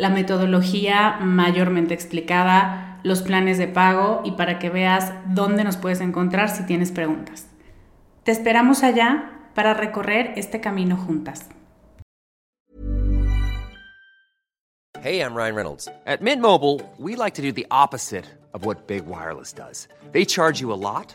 la metodología mayormente explicada, los planes de pago y para que veas dónde nos puedes encontrar si tienes preguntas. Te esperamos allá para recorrer este camino juntas. Hey, I'm Ryan Reynolds. At Mint Mobile, we like to do the opposite of what Big Wireless does. They charge you a lot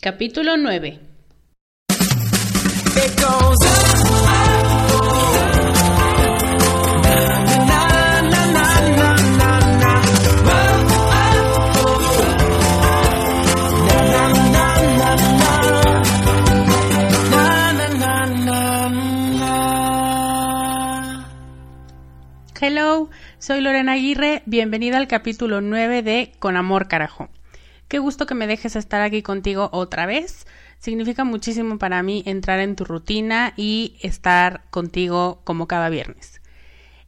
Capítulo 9 Hello, soy Lorena Aguirre, bienvenida al capítulo 9 de Con Amor Carajo. Qué gusto que me dejes estar aquí contigo otra vez. Significa muchísimo para mí entrar en tu rutina y estar contigo como cada viernes.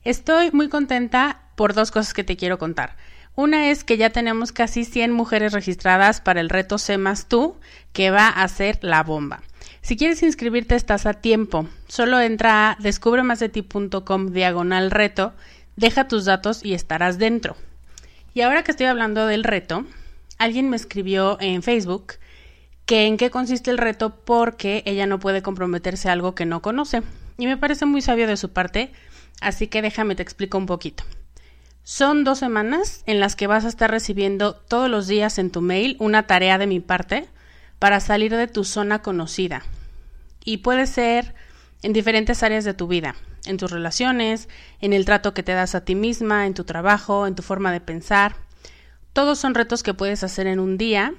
Estoy muy contenta por dos cosas que te quiero contar. Una es que ya tenemos casi 100 mujeres registradas para el reto Sé más tú, que va a ser la bomba. Si quieres inscribirte estás a tiempo. Solo entra a descubremasdeti.com diagonal reto, deja tus datos y estarás dentro. Y ahora que estoy hablando del reto, alguien me escribió en Facebook que en qué consiste el reto porque ella no puede comprometerse a algo que no conoce. Y me parece muy sabio de su parte, así que déjame te explico un poquito. Son dos semanas en las que vas a estar recibiendo todos los días en tu mail una tarea de mi parte para salir de tu zona conocida. Y puede ser en diferentes áreas de tu vida, en tus relaciones, en el trato que te das a ti misma, en tu trabajo, en tu forma de pensar. Todos son retos que puedes hacer en un día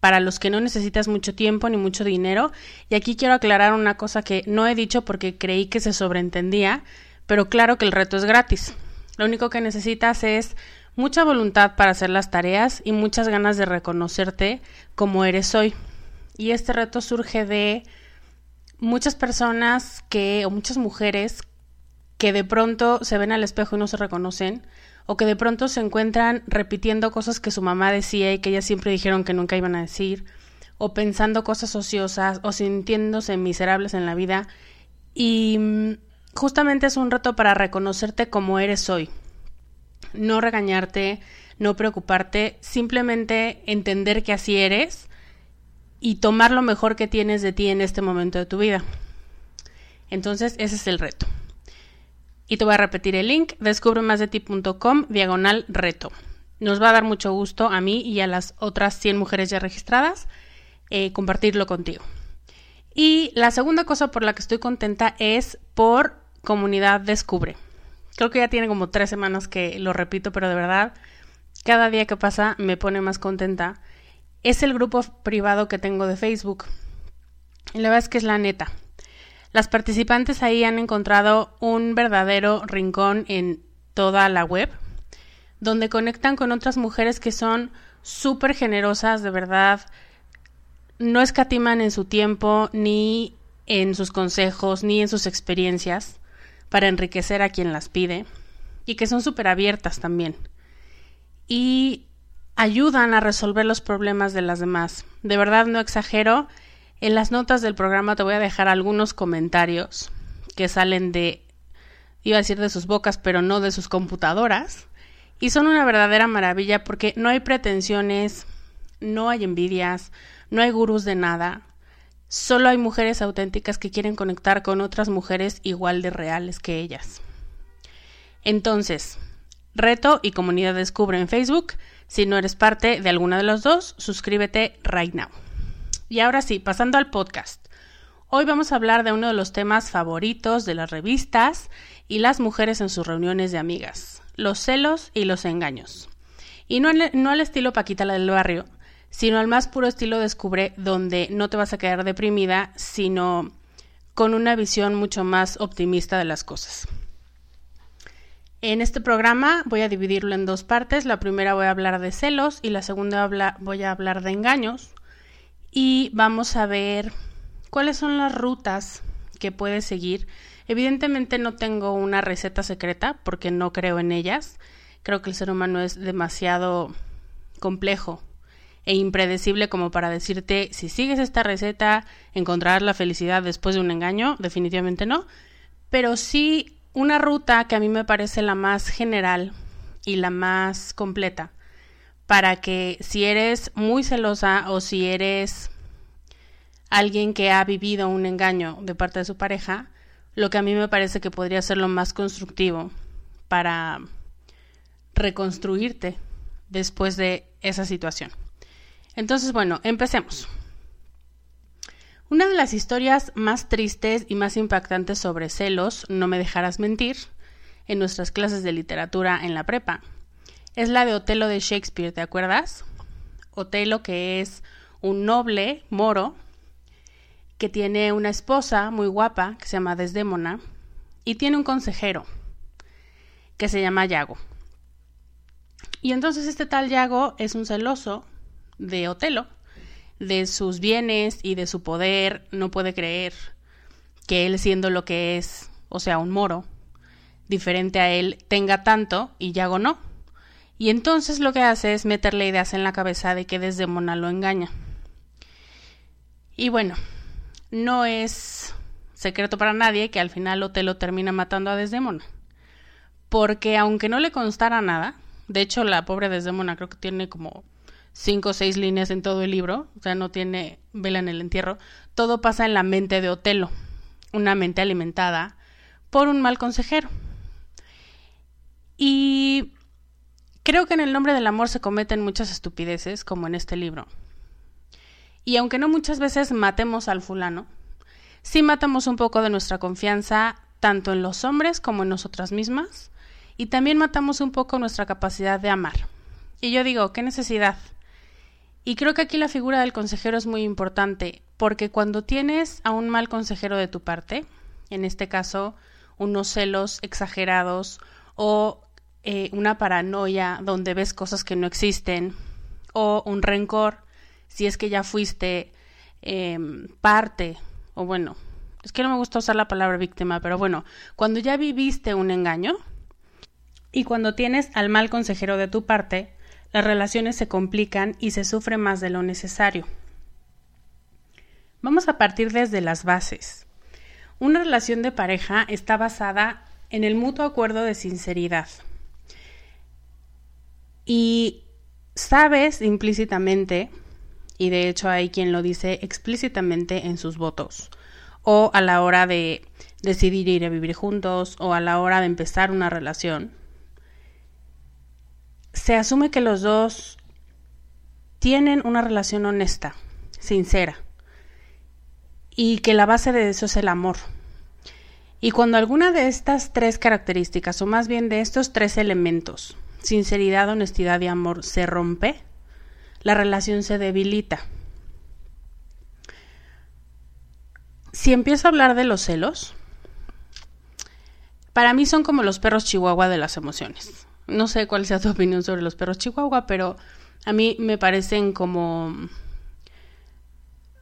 para los que no necesitas mucho tiempo ni mucho dinero. Y aquí quiero aclarar una cosa que no he dicho porque creí que se sobreentendía, pero claro que el reto es gratis. Lo único que necesitas es mucha voluntad para hacer las tareas y muchas ganas de reconocerte como eres hoy. Y este reto surge de muchas personas que, o muchas mujeres que de pronto se ven al espejo y no se reconocen, o que de pronto se encuentran repitiendo cosas que su mamá decía y que ellas siempre dijeron que nunca iban a decir, o pensando cosas ociosas, o sintiéndose miserables en la vida. Y mm, justamente es un reto para reconocerte como eres hoy. No regañarte, no preocuparte, simplemente entender que así eres y tomar lo mejor que tienes de ti en este momento de tu vida. Entonces, ese es el reto. Y te voy a repetir el link, descubremasdeti.com diagonal reto. Nos va a dar mucho gusto a mí y a las otras 100 mujeres ya registradas eh, compartirlo contigo. Y la segunda cosa por la que estoy contenta es por Comunidad Descubre. Creo que ya tiene como tres semanas que lo repito, pero de verdad, cada día que pasa me pone más contenta. es el grupo privado que tengo de Facebook. Y la verdad es que es la neta. Las participantes ahí han encontrado un verdadero rincón en toda la web, donde conectan con otras mujeres que son súper generosas, de verdad, no escatiman en su tiempo, ni en sus consejos, ni en sus experiencias, para enriquecer a quien las pide, y que son súper abiertas también. Y ayudan a resolver los problemas de las demás. De verdad no exagero. En las notas del programa te voy a dejar algunos comentarios que salen de, iba a decir de sus bocas, pero no de sus computadoras. Y son una verdadera maravilla porque no hay pretensiones, no hay envidias, no hay gurús de nada. Solo hay mujeres auténticas que quieren conectar con otras mujeres igual de reales que ellas. Entonces, Reto y Comunidad Descubre en Facebook. Si no eres parte de alguna de los dos, suscríbete right now. Y ahora sí, pasando al podcast. Hoy vamos a hablar de uno de los temas favoritos de las revistas y las mujeres en sus reuniones de amigas, los celos y los engaños. Y no, no al estilo Paquita la del barrio, sino al más puro estilo Descubre, donde no te vas a quedar deprimida, sino con una visión mucho más optimista de las cosas. En este programa voy a dividirlo en dos partes. La primera voy a hablar de celos y la segunda voy a hablar de engaños. Y vamos a ver cuáles son las rutas que puedes seguir. Evidentemente no tengo una receta secreta porque no creo en ellas. Creo que el ser humano es demasiado complejo e impredecible como para decirte si sigues esta receta encontrarás la felicidad después de un engaño. Definitivamente no. Pero sí una ruta que a mí me parece la más general y la más completa para que si eres muy celosa o si eres alguien que ha vivido un engaño de parte de su pareja, lo que a mí me parece que podría ser lo más constructivo para reconstruirte después de esa situación. Entonces, bueno, empecemos. Una de las historias más tristes y más impactantes sobre celos, no me dejarás mentir, en nuestras clases de literatura en la prepa, es la de Otelo de Shakespeare, ¿te acuerdas? Otelo que es un noble moro que tiene una esposa muy guapa que se llama Desdémona y tiene un consejero que se llama Yago. Y entonces este tal Yago es un celoso de Otelo de sus bienes y de su poder, no puede creer que él siendo lo que es, o sea, un moro, diferente a él, tenga tanto y Yago no. Y entonces lo que hace es meterle ideas en la cabeza de que Desdemona lo engaña. Y bueno, no es secreto para nadie que al final Otelo termina matando a Desdemona. Porque aunque no le constara nada, de hecho la pobre Desdemona creo que tiene como cinco o seis líneas en todo el libro, o sea, no tiene vela en el entierro, todo pasa en la mente de Otelo, una mente alimentada por un mal consejero. Y creo que en el nombre del amor se cometen muchas estupideces, como en este libro. Y aunque no muchas veces matemos al fulano, sí matamos un poco de nuestra confianza tanto en los hombres como en nosotras mismas, y también matamos un poco nuestra capacidad de amar. Y yo digo, ¿qué necesidad? Y creo que aquí la figura del consejero es muy importante, porque cuando tienes a un mal consejero de tu parte, en este caso unos celos exagerados o eh, una paranoia donde ves cosas que no existen, o un rencor, si es que ya fuiste em, parte, o bueno, es que no me gusta usar la palabra víctima, pero bueno, cuando ya viviste un engaño y cuando tienes al mal consejero de tu parte, las relaciones se complican y se sufre más de lo necesario. Vamos a partir desde las bases. Una relación de pareja está basada en el mutuo acuerdo de sinceridad. Y sabes implícitamente, y de hecho hay quien lo dice explícitamente en sus votos, o a la hora de decidir ir a vivir juntos, o a la hora de empezar una relación, se asume que los dos tienen una relación honesta, sincera, y que la base de eso es el amor. Y cuando alguna de estas tres características, o más bien de estos tres elementos, sinceridad, honestidad y amor, se rompe, la relación se debilita. Si empiezo a hablar de los celos, para mí son como los perros chihuahua de las emociones. No sé cuál sea tu opinión sobre los perros chihuahua, pero a mí me parecen como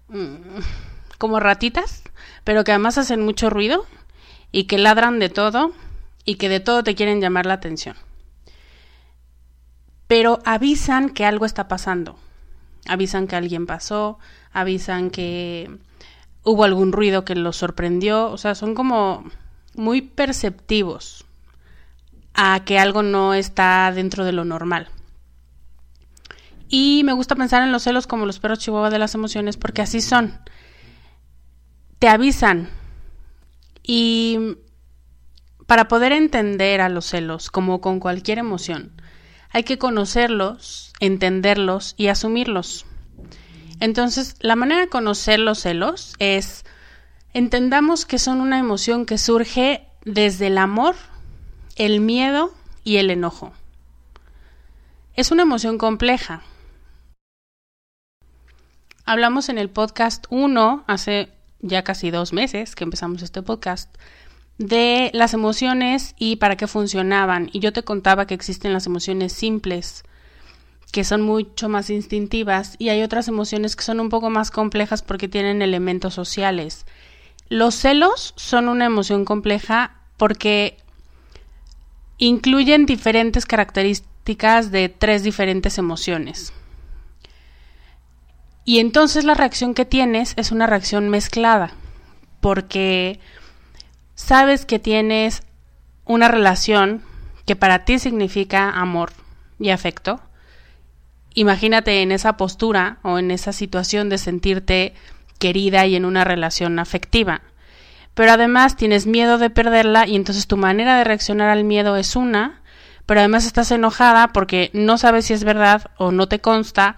mm, como ratitas, pero que además hacen mucho ruido y que ladran de todo y que de todo te quieren llamar la atención. Pero avisan que algo está pasando. Avisan que alguien pasó, avisan que hubo algún ruido que los sorprendió, o sea, son como muy perceptivos a que algo no está dentro de lo normal. Y me gusta pensar en los celos como los perros chihuahua de las emociones porque así son. Te avisan. Y para poder entender a los celos como con cualquier emoción, hay que conocerlos, entenderlos y asumirlos. Entonces, la manera de conocer los celos es entendamos que son una emoción que surge desde el amor el miedo y el enojo. Es una emoción compleja. Hablamos en el podcast 1, hace ya casi dos meses que empezamos este podcast, de las emociones y para qué funcionaban. Y yo te contaba que existen las emociones simples, que son mucho más instintivas, y hay otras emociones que son un poco más complejas porque tienen elementos sociales. Los celos son una emoción compleja porque incluyen diferentes características de tres diferentes emociones. Y entonces la reacción que tienes es una reacción mezclada, porque sabes que tienes una relación que para ti significa amor y afecto. Imagínate en esa postura o en esa situación de sentirte querida y en una relación afectiva pero además tienes miedo de perderla y entonces tu manera de reaccionar al miedo es una, pero además estás enojada porque no sabes si es verdad o no te consta,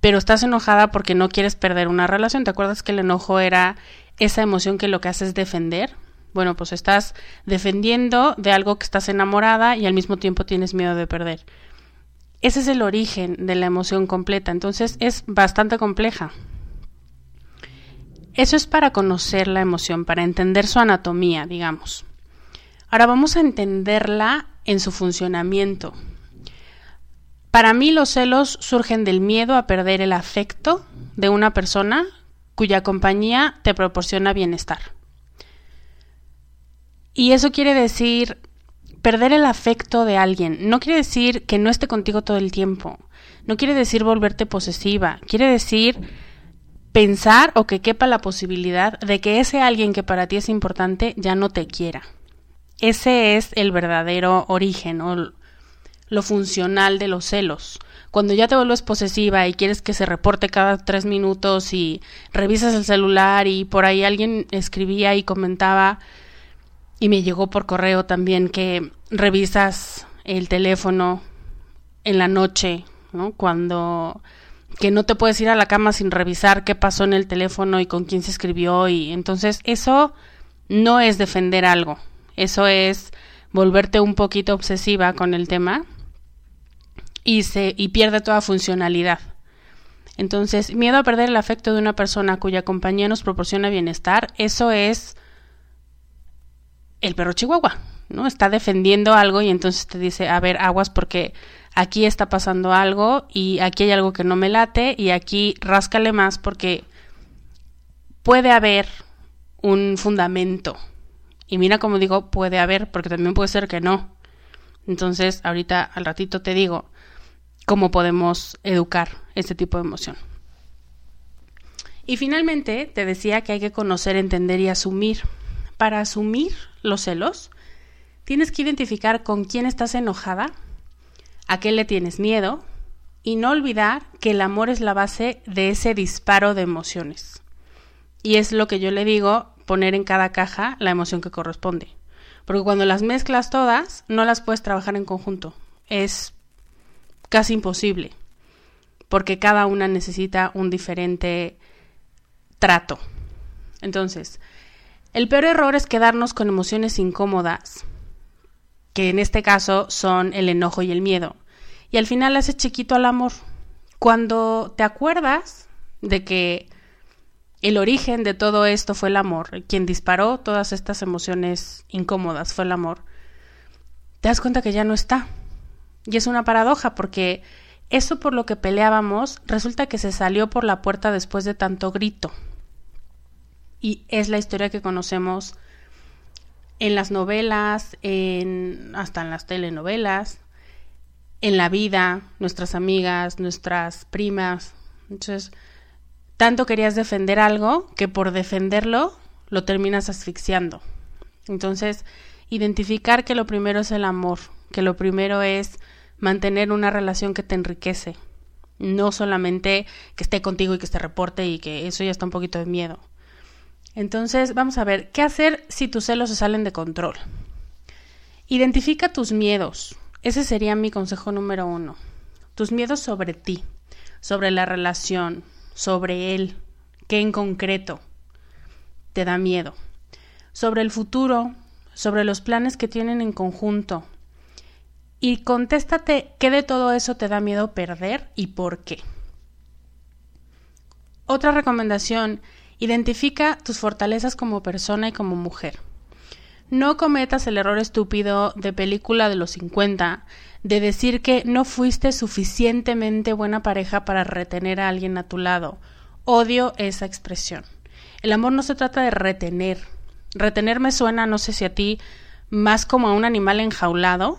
pero estás enojada porque no quieres perder una relación. ¿Te acuerdas que el enojo era esa emoción que lo que hace es defender? Bueno, pues estás defendiendo de algo que estás enamorada y al mismo tiempo tienes miedo de perder. Ese es el origen de la emoción completa, entonces es bastante compleja. Eso es para conocer la emoción, para entender su anatomía, digamos. Ahora vamos a entenderla en su funcionamiento. Para mí los celos surgen del miedo a perder el afecto de una persona cuya compañía te proporciona bienestar. Y eso quiere decir perder el afecto de alguien. No quiere decir que no esté contigo todo el tiempo. No quiere decir volverte posesiva. Quiere decir pensar o que quepa la posibilidad de que ese alguien que para ti es importante ya no te quiera. Ese es el verdadero origen o lo funcional de los celos. Cuando ya te vuelves posesiva y quieres que se reporte cada tres minutos y revisas el celular y por ahí alguien escribía y comentaba y me llegó por correo también que revisas el teléfono en la noche, ¿no? Cuando que no te puedes ir a la cama sin revisar qué pasó en el teléfono y con quién se escribió y entonces eso no es defender algo, eso es volverte un poquito obsesiva con el tema y se y pierde toda funcionalidad. Entonces, miedo a perder el afecto de una persona cuya compañía nos proporciona bienestar, eso es el perro chihuahua, ¿no? Está defendiendo algo y entonces te dice, a ver, aguas porque aquí está pasando algo y aquí hay algo que no me late y aquí ráscale más porque puede haber un fundamento. Y mira como digo, puede haber, porque también puede ser que no. Entonces, ahorita al ratito te digo cómo podemos educar este tipo de emoción. Y finalmente, te decía que hay que conocer, entender y asumir. Para asumir los celos, tienes que identificar con quién estás enojada a qué le tienes miedo y no olvidar que el amor es la base de ese disparo de emociones. Y es lo que yo le digo, poner en cada caja la emoción que corresponde. Porque cuando las mezclas todas, no las puedes trabajar en conjunto. Es casi imposible. Porque cada una necesita un diferente trato. Entonces, el peor error es quedarnos con emociones incómodas que en este caso son el enojo y el miedo. Y al final hace chiquito al amor. Cuando te acuerdas de que el origen de todo esto fue el amor, quien disparó todas estas emociones incómodas fue el amor, te das cuenta que ya no está. Y es una paradoja porque eso por lo que peleábamos resulta que se salió por la puerta después de tanto grito. Y es la historia que conocemos en las novelas, en, hasta en las telenovelas, en la vida, nuestras amigas, nuestras primas. Entonces, tanto querías defender algo que por defenderlo lo terminas asfixiando. Entonces, identificar que lo primero es el amor, que lo primero es mantener una relación que te enriquece, no solamente que esté contigo y que te reporte y que eso ya está un poquito de miedo. Entonces, vamos a ver, ¿qué hacer si tus celos se salen de control? Identifica tus miedos. Ese sería mi consejo número uno. Tus miedos sobre ti, sobre la relación, sobre él, qué en concreto te da miedo. Sobre el futuro, sobre los planes que tienen en conjunto. Y contéstate qué de todo eso te da miedo perder y por qué. Otra recomendación Identifica tus fortalezas como persona y como mujer. No cometas el error estúpido de película de los 50 de decir que no fuiste suficientemente buena pareja para retener a alguien a tu lado. Odio esa expresión. El amor no se trata de retener. Retener me suena, no sé si a ti, más como a un animal enjaulado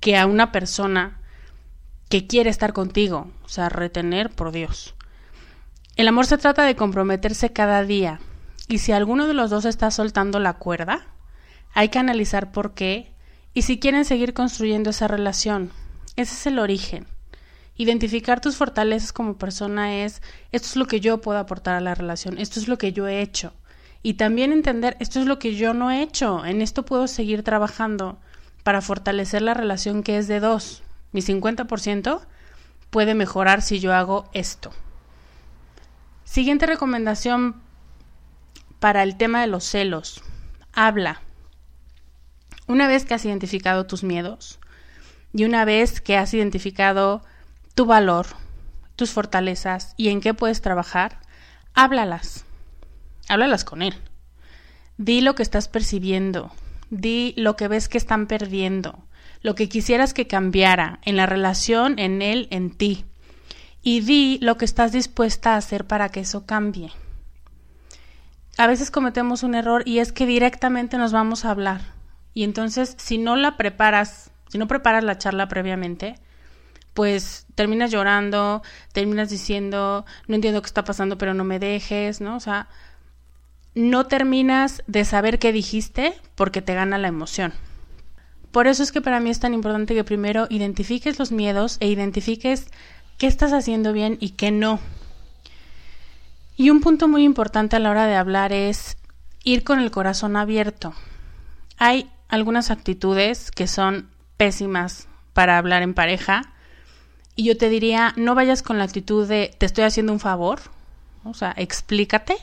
que a una persona que quiere estar contigo. O sea, retener, por Dios. El amor se trata de comprometerse cada día, y si alguno de los dos está soltando la cuerda, hay que analizar por qué y si quieren seguir construyendo esa relación. Ese es el origen. Identificar tus fortalezas como persona es, esto es lo que yo puedo aportar a la relación, esto es lo que yo he hecho. Y también entender, esto es lo que yo no he hecho, en esto puedo seguir trabajando para fortalecer la relación que es de dos. Mi 50% puede mejorar si yo hago esto. Siguiente recomendación para el tema de los celos. Habla. Una vez que has identificado tus miedos y una vez que has identificado tu valor, tus fortalezas y en qué puedes trabajar, háblalas. Háblalas con él. Di lo que estás percibiendo. Di lo que ves que están perdiendo. Lo que quisieras que cambiara en la relación, en él, en ti y di lo que estás dispuesta a hacer para que eso cambie. A veces cometemos un error y es que directamente nos vamos a hablar. Y entonces, si no la preparas, si no preparas la charla previamente, pues terminas llorando, terminas diciendo, no entiendo qué está pasando, pero no me dejes, ¿no? O sea, no terminas de saber qué dijiste porque te gana la emoción. Por eso es que para mí es tan importante que primero identifiques los miedos e identifiques qué estás haciendo bien y qué no. Y un punto muy importante a la hora de hablar es ir con el corazón abierto. Hay algunas actitudes que son pésimas para hablar en pareja y yo te diría, no vayas con la actitud de te estoy haciendo un favor, o sea, explícate.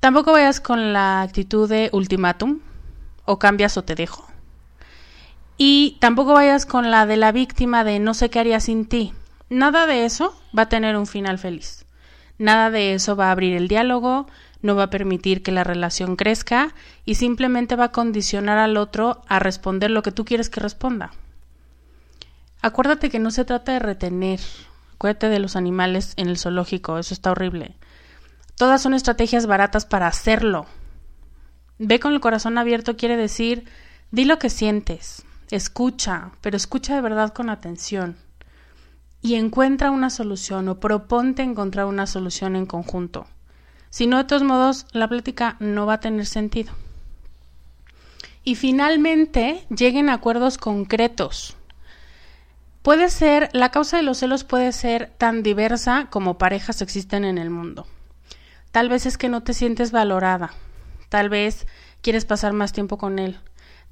Tampoco vayas con la actitud de ultimátum o cambias o te dejo. Y tampoco vayas con la de la víctima de no sé qué haría sin ti. Nada de eso va a tener un final feliz. Nada de eso va a abrir el diálogo, no va a permitir que la relación crezca y simplemente va a condicionar al otro a responder lo que tú quieres que responda. Acuérdate que no se trata de retener. Acuérdate de los animales en el zoológico, eso está horrible. Todas son estrategias baratas para hacerlo. Ve con el corazón abierto quiere decir, di lo que sientes, escucha, pero escucha de verdad con atención y encuentra una solución o proponte encontrar una solución en conjunto. Si no, de todos modos, la plática no va a tener sentido. Y finalmente, lleguen a acuerdos concretos. Puede ser, la causa de los celos puede ser tan diversa como parejas existen en el mundo. Tal vez es que no te sientes valorada. Tal vez quieres pasar más tiempo con él.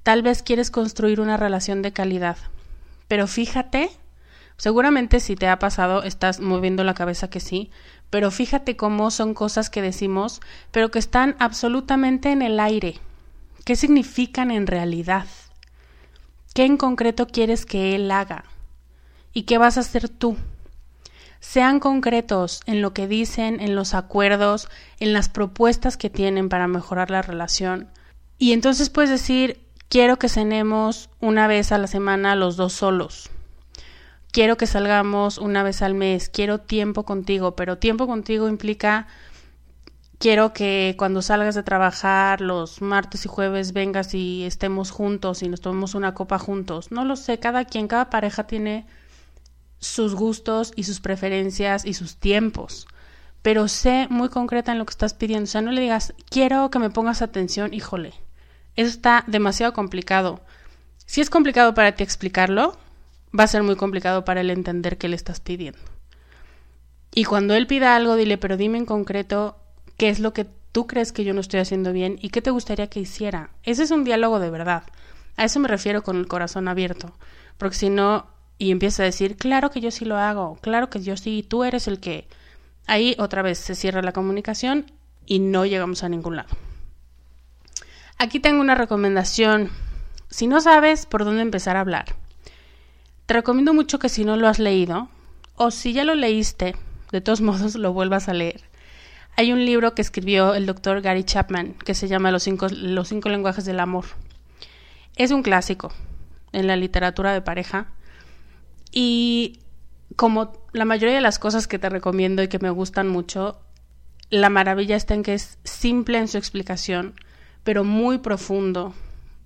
Tal vez quieres construir una relación de calidad. Pero fíjate Seguramente si te ha pasado estás moviendo la cabeza que sí, pero fíjate cómo son cosas que decimos, pero que están absolutamente en el aire. ¿Qué significan en realidad? ¿Qué en concreto quieres que él haga? ¿Y qué vas a hacer tú? sean concretos en lo que dicen, en los acuerdos, en las propuestas que tienen para mejorar la relación. Y entonces puedes decir, quiero que cenemos una vez a la semana los dos solos. Quiero que salgamos una vez al mes, quiero tiempo contigo, pero tiempo contigo implica quiero que cuando salgas de trabajar los martes y jueves vengas y estemos juntos y nos tomemos una copa juntos. No lo sé, cada quien, cada pareja tiene sus gustos y sus preferencias y sus tiempos. Pero sé muy concreta en lo que estás pidiendo. O sea, no le digas, quiero que me pongas atención, híjole. Eso está demasiado complicado. Si es complicado para ti explicarlo, va a ser muy complicado para él entender qué le estás pidiendo. Y cuando él pida algo, dile, pero dime en concreto qué es lo que tú crees que yo no estoy haciendo bien y qué te gustaría que hiciera. Ese es un diálogo de verdad. A eso me refiero con el corazón abierto. Porque si no, y empieza a decir, claro que yo sí lo hago, claro que yo sí, tú eres el que... Ahí otra vez se cierra la comunicación y no llegamos a ningún lado. Aquí tengo una recomendación. Si no sabes por dónde empezar a hablar, te recomiendo mucho que si no lo has leído, o si ya lo leíste, de todos modos lo vuelvas a leer. Hay un libro que escribió el doctor Gary Chapman que se llama Los cinco, Los cinco lenguajes del amor. Es un clásico en la literatura de pareja y como la mayoría de las cosas que te recomiendo y que me gustan mucho, la maravilla está en que es simple en su explicación, pero muy profundo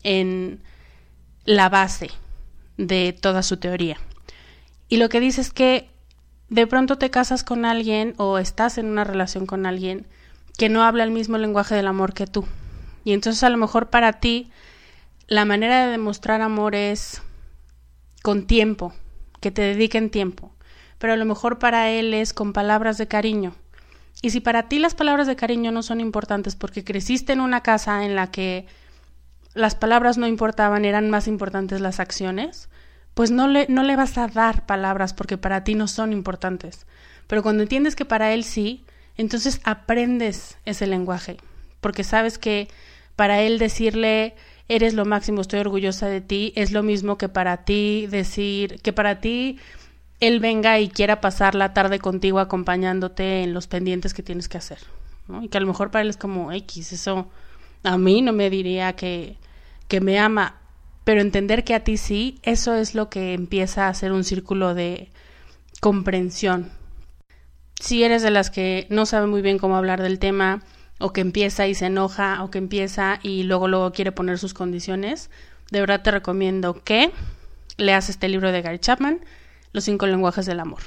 en la base de toda su teoría. Y lo que dice es que de pronto te casas con alguien o estás en una relación con alguien que no habla el mismo lenguaje del amor que tú. Y entonces a lo mejor para ti la manera de demostrar amor es con tiempo, que te dediquen tiempo. Pero a lo mejor para él es con palabras de cariño. Y si para ti las palabras de cariño no son importantes porque creciste en una casa en la que las palabras no importaban, eran más importantes las acciones, pues no le, no le vas a dar palabras porque para ti no son importantes. Pero cuando entiendes que para él sí, entonces aprendes ese lenguaje, porque sabes que para él decirle eres lo máximo, estoy orgullosa de ti, es lo mismo que para ti decir, que para ti él venga y quiera pasar la tarde contigo acompañándote en los pendientes que tienes que hacer. ¿no? Y que a lo mejor para él es como X, eso a mí no me diría que, que me ama pero entender que a ti sí, eso es lo que empieza a ser un círculo de comprensión. Si eres de las que no sabe muy bien cómo hablar del tema, o que empieza y se enoja, o que empieza y luego luego quiere poner sus condiciones, de verdad te recomiendo que leas este libro de Gary Chapman, Los cinco lenguajes del amor.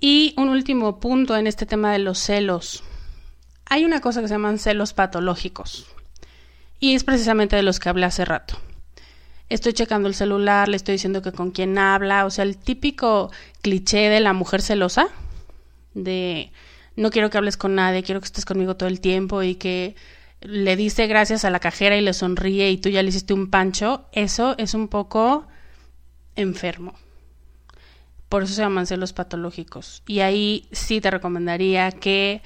Y un último punto en este tema de los celos. Hay una cosa que se llaman celos patológicos. Y es precisamente de los que hablé hace rato estoy checando el celular, le estoy diciendo que con quién habla, o sea, el típico cliché de la mujer celosa, de no quiero que hables con nadie, quiero que estés conmigo todo el tiempo y que le dice gracias a la cajera y le sonríe y tú ya le hiciste un pancho, eso es un poco enfermo. Por eso se llaman celos patológicos. Y ahí sí te recomendaría que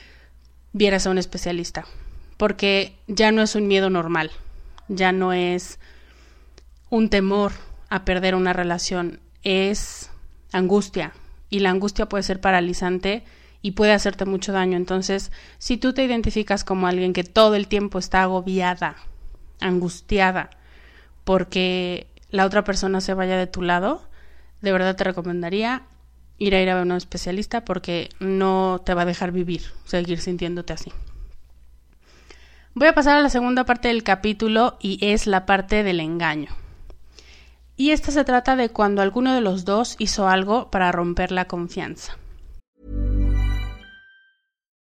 vieras a un especialista, porque ya no es un miedo normal, ya no es un temor a perder una relación, es angustia y la angustia puede ser paralizante y puede hacerte mucho daño. Entonces, si tú te identificas como alguien que todo el tiempo está agobiada, angustiada, porque la otra persona se vaya de tu lado, de verdad te recomendaría ir a ir a ver a un especialista porque no te va a dejar vivir, seguir sintiéndote así. Voy a pasar a la segunda parte del capítulo y es la parte del engaño. Y esta se trata de cuando alguno de los dos hizo algo para romper la confianza.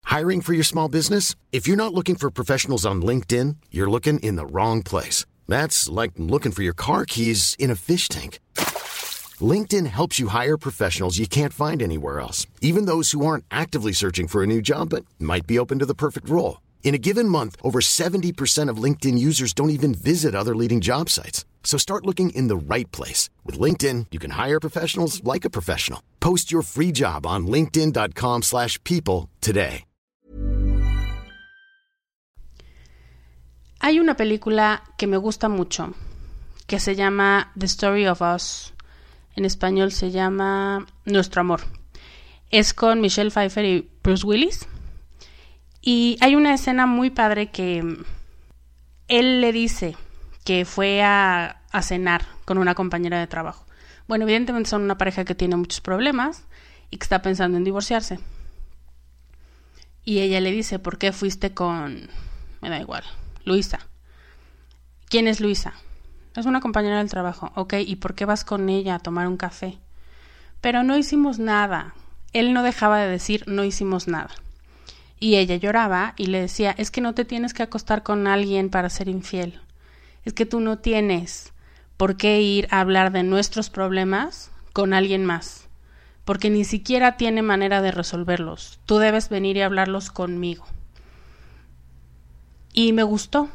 Hiring for your small business? If you're not looking for professionals on LinkedIn, you're looking in the wrong place. That's like looking for your car keys in a fish tank. LinkedIn helps you hire professionals you can't find anywhere else, even those who aren't actively searching for a new job but might be open to the perfect role. In a given month, over 70% of LinkedIn users don't even visit other leading job sites. So start looking in the right place. With LinkedIn, you can hire professionals like a professional. Post your free job on linkedin.com slash people today. Hay una película que me gusta mucho, que se llama The Story of Us. En español se llama Nuestro Amor. Es con Michelle Pfeiffer y Bruce Willis. Y hay una escena muy padre que él le dice que fue a, cenar con una compañera de trabajo. Bueno, evidentemente son una pareja que tiene muchos problemas y que está pensando en divorciarse. Y ella le dice, ¿por qué fuiste con... me da igual, Luisa? ¿Quién es Luisa? Es una compañera del trabajo. Ok, ¿y por qué vas con ella a tomar un café? Pero no hicimos nada. Él no dejaba de decir no hicimos nada. Y ella lloraba y le decía, es que no te tienes que acostar con alguien para ser infiel. Es que tú no tienes por qué ir a hablar de nuestros problemas con alguien más porque ni siquiera tiene manera de resolverlos. Tú debes venir y hablarlos conmigo. Y me gustó,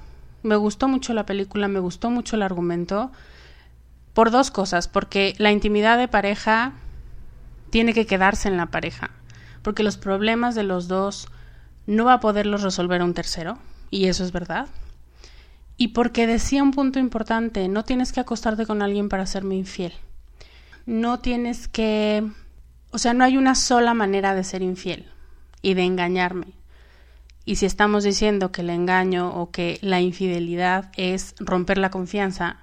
me gustó mucho la película, me gustó mucho el argumento, por dos cosas, porque la intimidad de pareja tiene que quedarse en la pareja, porque los problemas de los dos no va a poderlos resolver un tercero, y eso es verdad. Y porque decía un punto importante, no tienes que acostarte con alguien para serme infiel. No tienes que o sea, no hay una sola manera de ser infiel y de engañarme. Y si estamos diciendo que el engaño o que la infidelidad es romper la confianza,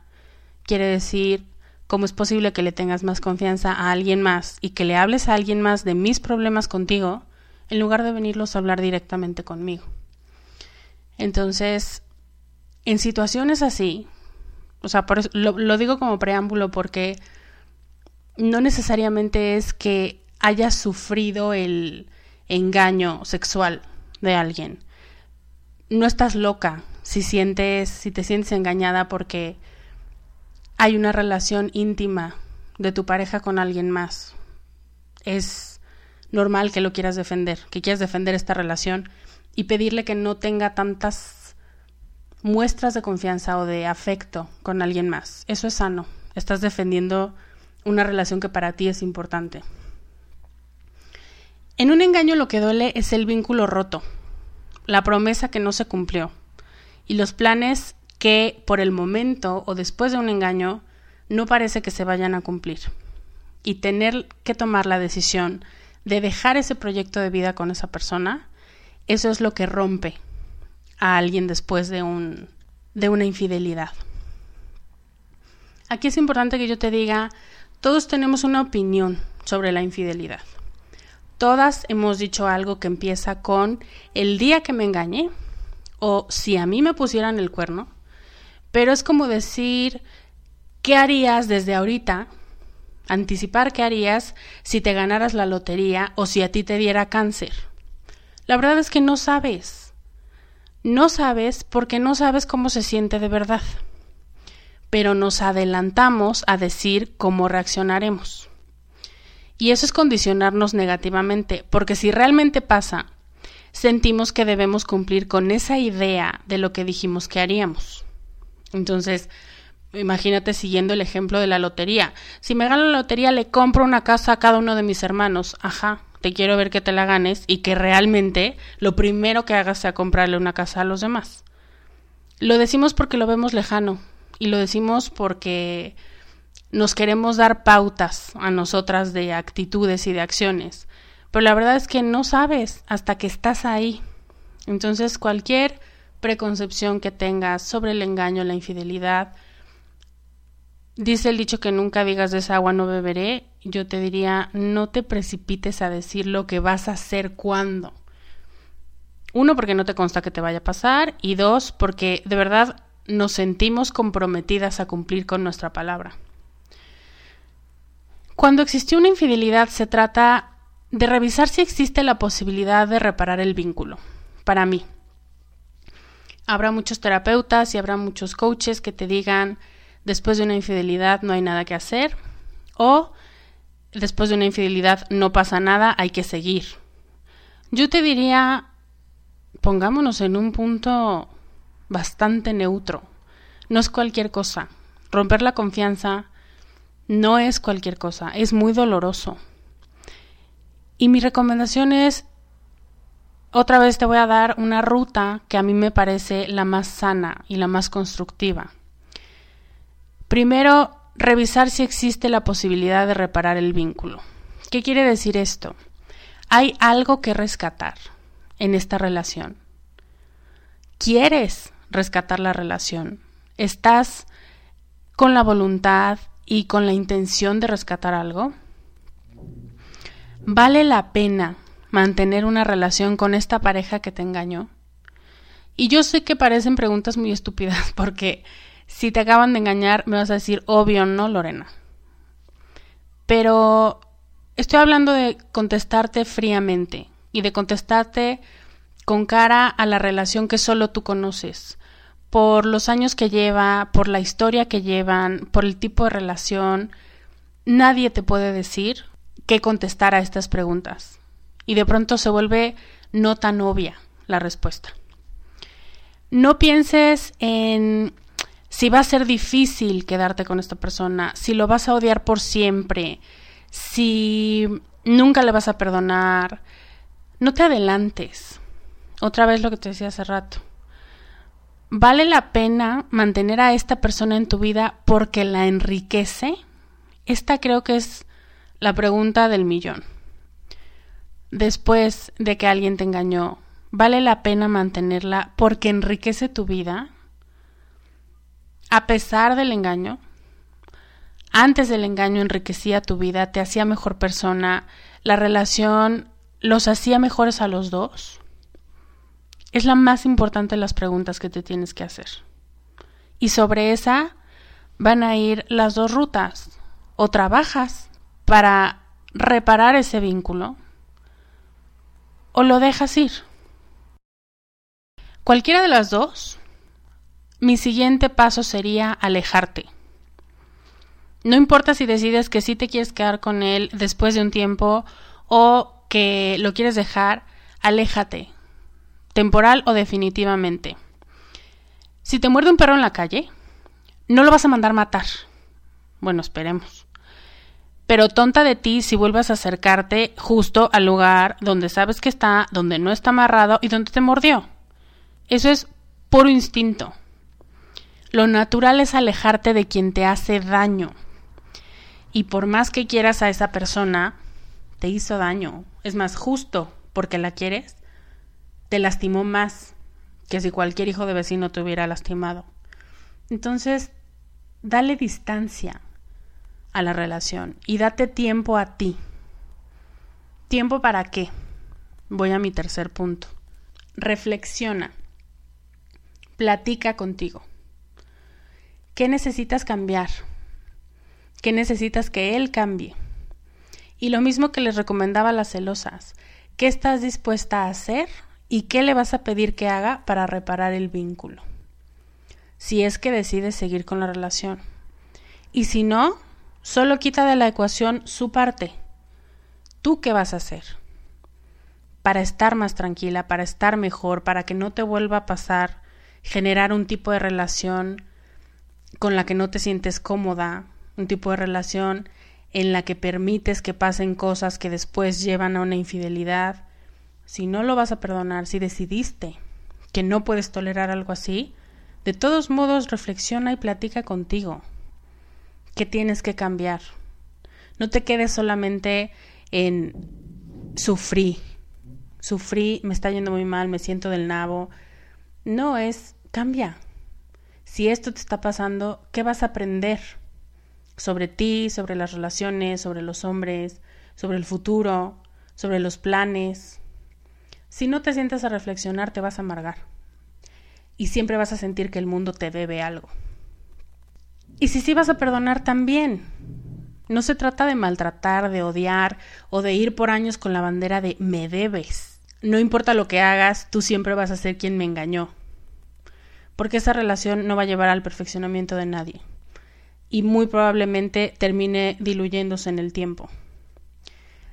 quiere decir cómo es posible que le tengas más confianza a alguien más y que le hables a alguien más de mis problemas contigo en lugar de venirlos a hablar directamente conmigo. Entonces, en situaciones así, o sea, por lo, lo digo como preámbulo porque no necesariamente es que hayas sufrido el engaño sexual de alguien. No estás loca si sientes, si te sientes engañada porque hay una relación íntima de tu pareja con alguien más. Es normal que lo quieras defender, que quieras defender esta relación y pedirle que no tenga tantas muestras de confianza o de afecto con alguien más. Eso es sano. Estás defendiendo una relación que para ti es importante. En un engaño lo que duele es el vínculo roto, la promesa que no se cumplió y los planes que por el momento o después de un engaño no parece que se vayan a cumplir. Y tener que tomar la decisión de dejar ese proyecto de vida con esa persona, eso es lo que rompe a alguien después de un de una infidelidad. Aquí es importante que yo te diga, todos tenemos una opinión sobre la infidelidad. Todas hemos dicho algo que empieza con el día que me engañé o si a mí me pusieran el cuerno, pero es como decir, ¿qué harías desde ahorita? Anticipar qué harías si te ganaras la lotería o si a ti te diera cáncer. La verdad es que no sabes. No sabes porque no sabes cómo se siente de verdad pero nos adelantamos a decir cómo reaccionaremos. Y eso es condicionarnos negativamente, porque si realmente pasa, sentimos que debemos cumplir con esa idea de lo que dijimos que haríamos. Entonces, imagínate siguiendo el ejemplo de la lotería. Si me gano la lotería, le compro una casa a cada uno de mis hermanos. Ajá, te quiero ver que te la ganes y que realmente lo primero que hagas sea comprarle una casa a los demás. Lo decimos porque lo vemos lejano, y lo decimos porque nos queremos dar pautas a nosotras de actitudes y de acciones. Pero la verdad es que no sabes hasta que estás ahí. Entonces cualquier preconcepción que tengas sobre el engaño, la infidelidad, dice el dicho que nunca digas de esa agua no beberé, yo te diría no te precipites a decir lo que vas a hacer cuando. Uno, porque no te consta que te vaya a pasar y dos, porque de verdad nos sentimos comprometidas a cumplir con nuestra palabra. Cuando existió una infidelidad se trata de revisar si existe la posibilidad de reparar el vínculo. Para mí. Habrá muchos terapeutas y habrá muchos coaches que te digan después de una infidelidad no hay nada que hacer o después de una infidelidad no pasa nada, hay que seguir. Yo te diría, pongámonos en un punto bastante neutro. No es cualquier cosa. Romper la confianza no es cualquier cosa, es muy doloroso. Y mi recomendación es, otra vez te voy a dar una ruta que a mí me parece la más sana y la más constructiva. Primero, revisar si existe la posibilidad de reparar el vínculo. ¿Qué quiere decir esto? hay algo que rescatar en esta relación. ¿Quieres rescatar la relación? ¿Estás con la voluntad y con la intención de rescatar algo? ¿Vale la pena mantener una relación con esta pareja que te engañó? Y yo sé que parecen preguntas muy estúpidas porque si te acaban de engañar me vas a decir, obvio, no, Lorena. Pero estoy hablando de contestarte fríamente y de contestarte con cara a la relación que solo tú conoces, por los años que lleva, por la historia que llevan, por el tipo de relación. Nadie te puede decir qué contestar a estas preguntas. Y de pronto se vuelve no tan obvia la respuesta. No pienses en si va a ser difícil quedarte con esta persona, si lo vas a odiar por siempre, si nunca le vas a perdonar, no te adelantes. Otra vez lo que te decía hace rato. ¿Vale la pena mantener a esta persona en tu vida porque la enriquece? Esta creo que es la pregunta del millón. Después de que alguien te engañó, ¿vale la pena mantenerla porque enriquece tu vida? A pesar del engaño, antes del engaño enriquecía tu vida, te hacía mejor persona, la relación los hacía mejores a los dos. Es la más importante de las preguntas que te tienes que hacer. Y sobre esa van a ir las dos rutas. O trabajas para reparar ese vínculo o lo dejas ir. Cualquiera de las dos mi siguiente paso sería alejarte. No importa si decides que sí te quieres quedar con él después de un tiempo o que lo quieres dejar, aléjate, temporal o definitivamente. Si te muerde un perro en la calle, no lo vas a mandar matar. Bueno, esperemos. Pero tonta de ti si vuelvas a acercarte justo al lugar donde sabes que está, donde no está amarrado y donde te mordió. Eso es puro instinto. Lo natural es alejarte de quien te hace daño. Y por más que quieras a esa persona, te hizo daño. Es más justo porque la quieres, te lastimó más que si cualquier hijo de vecino te hubiera lastimado. Entonces, dale distancia a la relación y date tiempo a ti. ¿Tiempo para qué? Voy a mi tercer punto. Reflexiona. Platica contigo. ¿Qué necesitas cambiar? ¿Qué necesitas que él cambie? Y lo mismo que les recomendaba a las celosas. ¿Qué estás dispuesta a hacer y qué le vas a pedir que haga para reparar el vínculo? Si es que decides seguir con la relación. Y si no, solo quita de la ecuación su parte. ¿Tú qué vas a hacer? Para estar más tranquila, para estar mejor, para que no te vuelva a pasar generar un tipo de relación con la que no te sientes cómoda, un tipo de relación en la que permites que pasen cosas que después llevan a una infidelidad, si no lo vas a perdonar, si decidiste que no puedes tolerar algo así, de todos modos reflexiona y platica contigo. ¿Qué tienes que cambiar? No te quedes solamente en sufrí, sufrí, me está yendo muy mal, me siento del nabo. No es cambia, si esto te está pasando, ¿qué vas a aprender sobre ti, sobre las relaciones, sobre los hombres, sobre el futuro, sobre los planes? Si no te sientas a reflexionar, te vas a amargar y siempre vas a sentir que el mundo te debe algo. Y si sí vas a perdonar también. No se trata de maltratar, de odiar o de ir por años con la bandera de me debes. No importa lo que hagas, tú siempre vas a ser quien me engañó porque esa relación no va a llevar al perfeccionamiento de nadie y muy probablemente termine diluyéndose en el tiempo.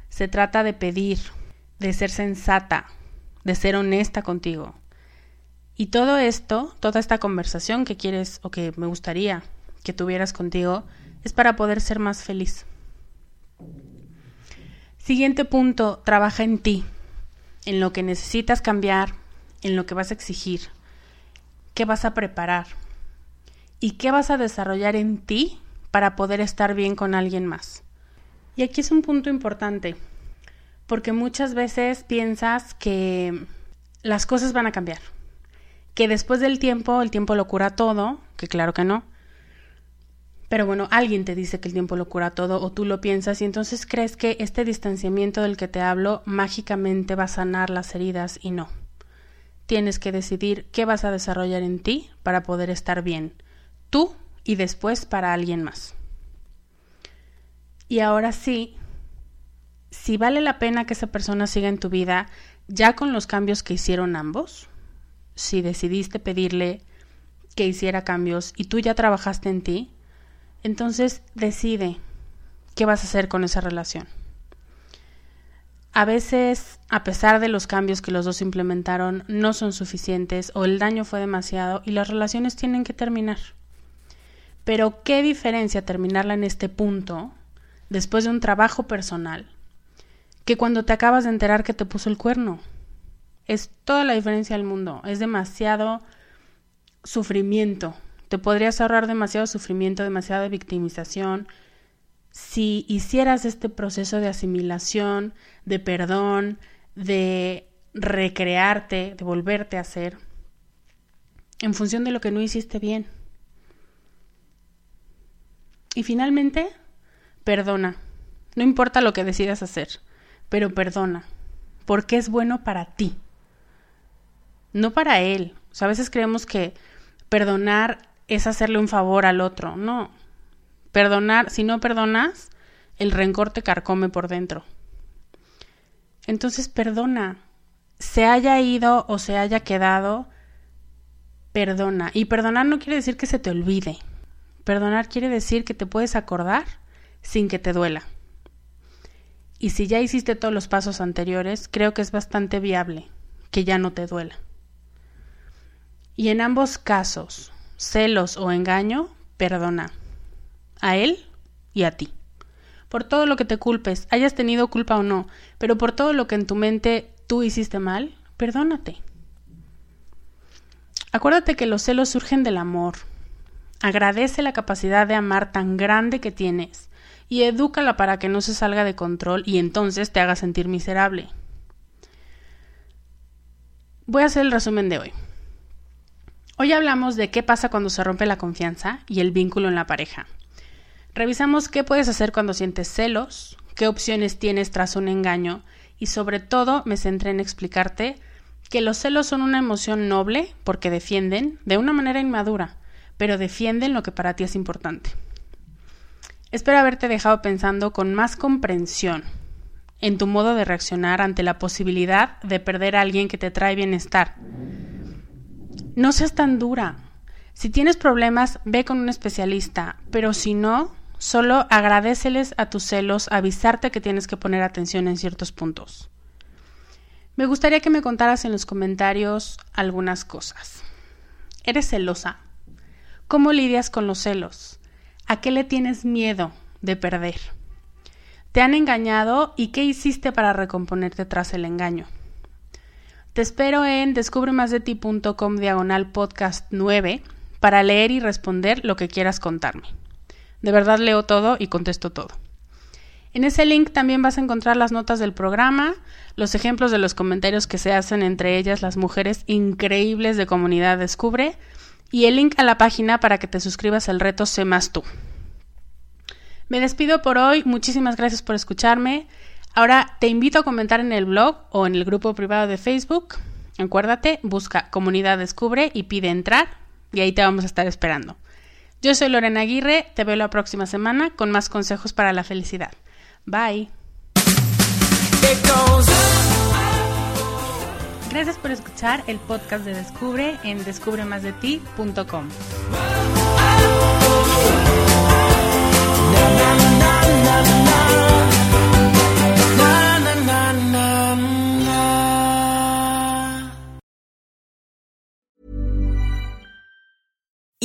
Se trata de pedir, de ser sensata, de ser honesta contigo. Y todo esto, toda esta conversación que quieres o que me gustaría que tuvieras contigo, es para poder ser más feliz. Siguiente punto, trabaja en ti, en lo que necesitas cambiar, en lo que vas a exigir qué vas a preparar y qué vas a desarrollar en ti para poder estar bien con alguien más. Y aquí es un punto importante. porque muchas veces piensas que las cosas van a cambiar, que después del tiempo el tiempo lo cura todo, que claro que no. Pero bueno, alguien te dice que el tiempo lo cura todo o tú lo piensas y entonces crees que este distanciamiento del que te hablo mágicamente va a sanar las heridas y no. Tienes que decidir qué vas a desarrollar en ti para poder estar bien, tú y después para alguien más. Y ahora sí, si vale la pena que esa persona siga en tu vida ya con los cambios que hicieron ambos, si decidiste pedirle que hiciera cambios y tú ya trabajaste en ti, entonces decide qué vas a hacer con esa relación. A veces, a pesar de los cambios que los dos implementaron, no son suficientes o el daño fue demasiado y las relaciones tienen que terminar. Pero qué diferencia terminarla en este punto, después de un trabajo personal, que cuando te acabas de enterar que te puso el cuerno. Es toda la diferencia del mundo. Es demasiado sufrimiento. Te podrías ahorrar demasiado sufrimiento, demasiada victimización, si hicieras este proceso de asimilación, de perdón, de recrearte, de volverte a hacer, en función de lo que no hiciste bien. Y finalmente, perdona. No importa lo que decidas hacer, pero perdona, porque es bueno para ti, no para él. O sea, a veces creemos que perdonar es hacerle un favor al otro. No, Perdonar, si no perdonas, el rencor te carcome por dentro. Entonces perdona. Se haya ido o se haya quedado, perdona. Y perdonar no quiere decir que se te olvide. Perdonar quiere decir que te puedes acordar sin que te duela. Y si ya hiciste todos los pasos anteriores, creo que es bastante viable que ya no te duela. Y en ambos casos, celos o engaño, perdona a él y a ti. Por todo lo que te culpes, hayas tenido culpa o no, pero por todo lo que en tu mente tú hiciste mal, perdónate. Acuérdate que los celos surgen del amor. Agradece la capacidad de amar tan grande que tienes y edúcala para que no se salga de control y entonces te haga sentir miserable. Voy a hacer el resumen de hoy. Hoy hablamos de qué pasa cuando se rompe la confianza y el vínculo en la pareja. Revisamos qué puedes hacer cuando sientes celos, qué opciones tienes tras un engaño y sobre todo me centré en explicarte que los celos son una emoción noble porque defienden, de una manera inmadura, pero defienden lo que para ti es importante. Espero haberte dejado pensando con más comprensión en tu modo de reaccionar ante la posibilidad de perder a alguien que te trae bienestar. No seas tan dura. Si tienes problemas, ve con un especialista, pero si no, Solo agradeceles a tus celos avisarte que tienes que poner atención en ciertos puntos. Me gustaría que me contaras en los comentarios algunas cosas. ¿Eres celosa? ¿Cómo lidias con los celos? ¿A qué le tienes miedo de perder? ¿Te han engañado y qué hiciste para recomponerte tras el engaño? Te espero en descubremasdeti.com diagonal podcast 9 para leer y responder lo que quieras contarme. De verdad leo todo y contesto todo. En ese link también vas a encontrar las notas del programa, los ejemplos de los comentarios que se hacen entre ellas las mujeres increíbles de Comunidad Descubre y el link a la página para que te suscribas al reto Sé más tú. Me despido por hoy, muchísimas gracias por escucharme. Ahora te invito a comentar en el blog o en el grupo privado de Facebook. Acuérdate, busca Comunidad Descubre y pide entrar y ahí te vamos a estar esperando. Yo soy Lorena Aguirre, te veo la próxima semana con más consejos para la felicidad. Bye. Gracias por escuchar el podcast de Descubre en descubremasdeti.com.